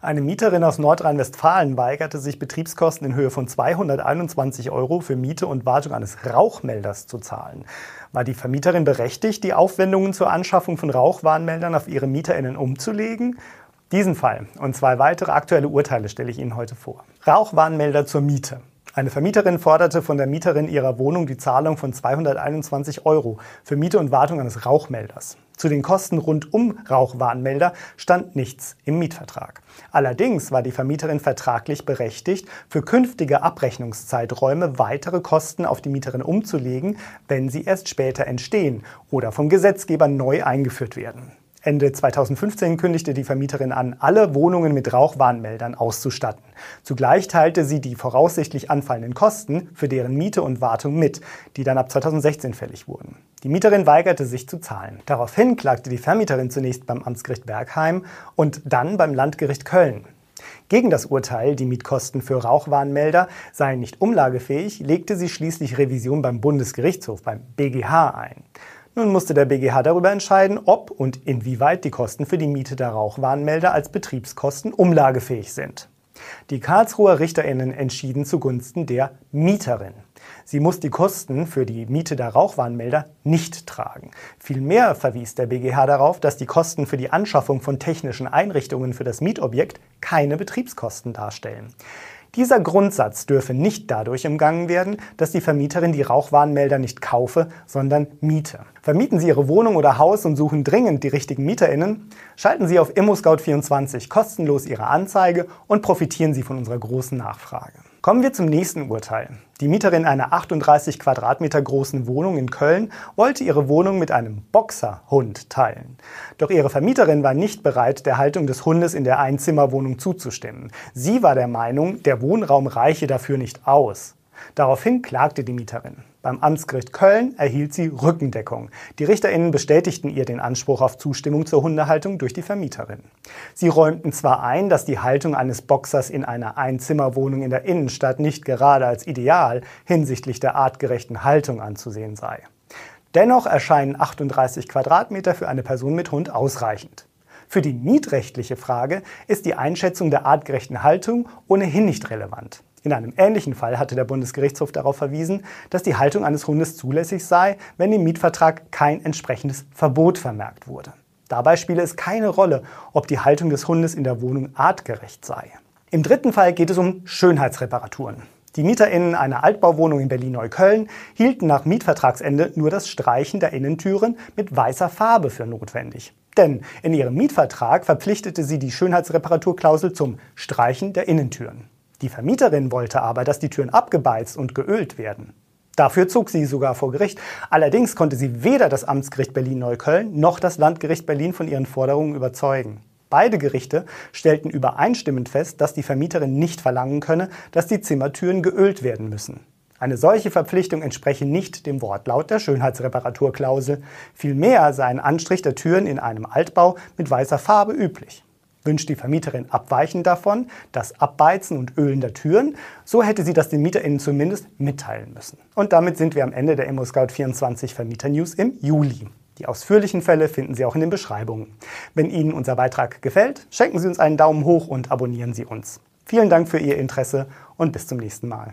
Eine Mieterin aus Nordrhein-Westfalen weigerte sich, Betriebskosten in Höhe von 221 Euro für Miete und Wartung eines Rauchmelders zu zahlen. War die Vermieterin berechtigt, die Aufwendungen zur Anschaffung von Rauchwarnmeldern auf ihre MieterInnen umzulegen? Diesen Fall und zwei weitere aktuelle Urteile stelle ich Ihnen heute vor. Rauchwarnmelder zur Miete. Eine Vermieterin forderte von der Mieterin ihrer Wohnung die Zahlung von 221 Euro für Miete und Wartung eines Rauchmelders. Zu den Kosten rund um Rauchwarnmelder stand nichts im Mietvertrag. Allerdings war die Vermieterin vertraglich berechtigt, für künftige Abrechnungszeiträume weitere Kosten auf die Mieterin umzulegen, wenn sie erst später entstehen oder vom Gesetzgeber neu eingeführt werden. Ende 2015 kündigte die Vermieterin an, alle Wohnungen mit Rauchwarnmeldern auszustatten. Zugleich teilte sie die voraussichtlich anfallenden Kosten für deren Miete und Wartung mit, die dann ab 2016 fällig wurden. Die Mieterin weigerte sich zu zahlen. Daraufhin klagte die Vermieterin zunächst beim Amtsgericht Bergheim und dann beim Landgericht Köln. Gegen das Urteil, die Mietkosten für Rauchwarnmelder seien nicht umlagefähig, legte sie schließlich Revision beim Bundesgerichtshof, beim BGH ein. Nun musste der BGH darüber entscheiden, ob und inwieweit die Kosten für die Miete der Rauchwarnmelder als Betriebskosten umlagefähig sind. Die Karlsruher Richterinnen entschieden zugunsten der Mieterin. Sie muss die Kosten für die Miete der Rauchwarnmelder nicht tragen. Vielmehr verwies der BGH darauf, dass die Kosten für die Anschaffung von technischen Einrichtungen für das Mietobjekt keine Betriebskosten darstellen. Dieser Grundsatz dürfe nicht dadurch umgangen werden, dass die Vermieterin die Rauchwarnmelder nicht kaufe, sondern miete. Vermieten Sie Ihre Wohnung oder Haus und suchen dringend die richtigen MieterInnen? Schalten Sie auf ImmoScout24 kostenlos Ihre Anzeige und profitieren Sie von unserer großen Nachfrage. Kommen wir zum nächsten Urteil. Die Mieterin einer 38 Quadratmeter großen Wohnung in Köln wollte ihre Wohnung mit einem Boxerhund teilen. Doch ihre Vermieterin war nicht bereit, der Haltung des Hundes in der Einzimmerwohnung zuzustimmen. Sie war der Meinung, der Wohnraum reiche dafür nicht aus. Daraufhin klagte die Mieterin. Beim Amtsgericht Köln erhielt sie Rückendeckung. Die RichterInnen bestätigten ihr den Anspruch auf Zustimmung zur Hundehaltung durch die Vermieterin. Sie räumten zwar ein, dass die Haltung eines Boxers in einer Einzimmerwohnung in der Innenstadt nicht gerade als ideal hinsichtlich der artgerechten Haltung anzusehen sei. Dennoch erscheinen 38 Quadratmeter für eine Person mit Hund ausreichend. Für die mietrechtliche Frage ist die Einschätzung der artgerechten Haltung ohnehin nicht relevant. In einem ähnlichen Fall hatte der Bundesgerichtshof darauf verwiesen, dass die Haltung eines Hundes zulässig sei, wenn im Mietvertrag kein entsprechendes Verbot vermerkt wurde. Dabei spiele es keine Rolle, ob die Haltung des Hundes in der Wohnung artgerecht sei. Im dritten Fall geht es um Schönheitsreparaturen. Die MieterInnen einer Altbauwohnung in Berlin-Neukölln hielten nach Mietvertragsende nur das Streichen der Innentüren mit weißer Farbe für notwendig. Denn in ihrem Mietvertrag verpflichtete sie die Schönheitsreparaturklausel zum Streichen der Innentüren. Die Vermieterin wollte aber, dass die Türen abgebeizt und geölt werden. Dafür zog sie sogar vor Gericht. Allerdings konnte sie weder das Amtsgericht Berlin-Neukölln noch das Landgericht Berlin von ihren Forderungen überzeugen. Beide Gerichte stellten übereinstimmend fest, dass die Vermieterin nicht verlangen könne, dass die Zimmertüren geölt werden müssen. Eine solche Verpflichtung entspreche nicht dem Wortlaut der Schönheitsreparaturklausel. Vielmehr sei ein Anstrich der Türen in einem Altbau mit weißer Farbe üblich. Wünscht die Vermieterin abweichend davon, das Abbeizen und Ölen der Türen, so hätte sie das den MieterInnen zumindest mitteilen müssen. Und damit sind wir am Ende der ImmoScout24 Vermieter News im Juli. Die ausführlichen Fälle finden Sie auch in den Beschreibungen. Wenn Ihnen unser Beitrag gefällt, schenken Sie uns einen Daumen hoch und abonnieren Sie uns. Vielen Dank für Ihr Interesse und bis zum nächsten Mal.